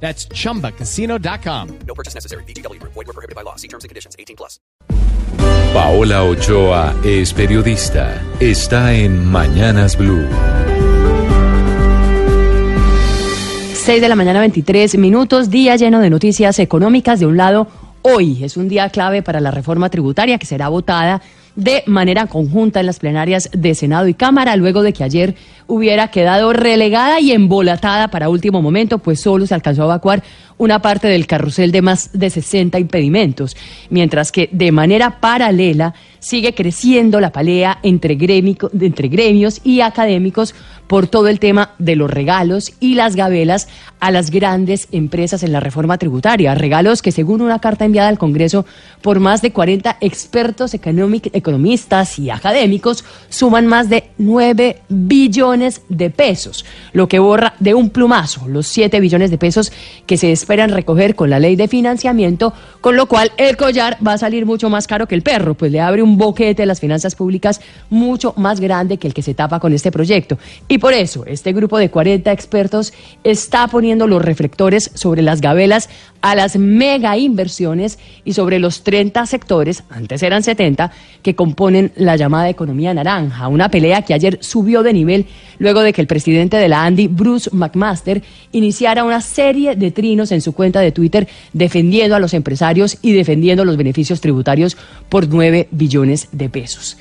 That's chumbacasino.com. No purchase necessary. BGW. Void were prohibited by law. See terms and conditions. 18 plus. Paola Ochoa es periodista. Está en Mañanas Blue. 6 de la mañana, 23 minutos, día lleno de noticias económicas. De un lado, hoy es un día clave para la reforma tributaria que será votada de manera conjunta en las plenarias de Senado y Cámara, luego de que ayer hubiera quedado relegada y embolatada para último momento, pues solo se alcanzó a evacuar una parte del carrusel de más de 60 impedimentos, mientras que de manera paralela sigue creciendo la pelea entre, entre gremios y académicos por todo el tema de los regalos y las gabelas a las grandes empresas en la reforma tributaria. Regalos que, según una carta enviada al Congreso por más de 40 expertos economistas y académicos, suman más de 9 billones de pesos, lo que borra de un plumazo los 7 billones de pesos que se esperan recoger con la ley de financiamiento, con lo cual el collar va a salir mucho más caro que el perro, pues le abre un boquete a las finanzas públicas mucho más grande que el que se tapa con este proyecto. Y por eso, este grupo de 40 expertos está poniendo los reflectores sobre las gabelas a las mega inversiones y sobre los 30 sectores, antes eran 70, que componen la llamada economía naranja, una pelea que ayer subió de nivel luego de que el presidente de la Andy, Bruce McMaster, iniciara una serie de trinos en su cuenta de Twitter defendiendo a los empresarios y defendiendo los beneficios tributarios por 9 billones de pesos.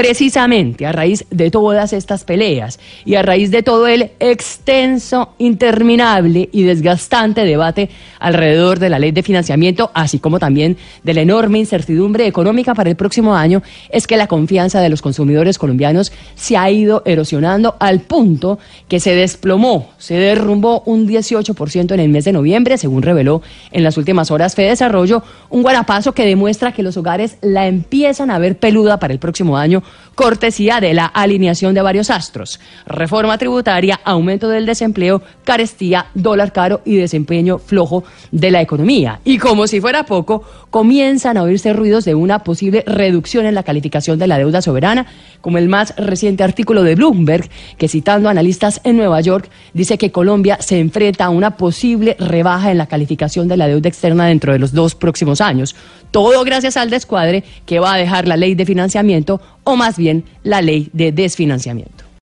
Precisamente a raíz de todas estas peleas y a raíz de todo el extenso, interminable y desgastante debate alrededor de la ley de financiamiento, así como también de la enorme incertidumbre económica para el próximo año, es que la confianza de los consumidores colombianos se ha ido erosionando al punto que se desplomó, se derrumbó un 18% en el mes de noviembre, según reveló en las últimas horas Fede Desarrollo, un guarapazo que demuestra que los hogares la empiezan a ver peluda para el próximo año cortesía de la alineación de varios astros. Reforma tributaria, aumento del desempleo, carestía, dólar caro y desempeño flojo de la economía. Y como si fuera poco, comienzan a oírse ruidos de una posible reducción en la calificación de la deuda soberana, como el más reciente artículo de Bloomberg, que citando analistas en Nueva York, dice que Colombia se enfrenta a una posible rebaja en la calificación de la deuda externa dentro de los dos próximos años. Todo gracias al descuadre que va a dejar la ley de financiamiento o más bien la ley de desfinanciamiento.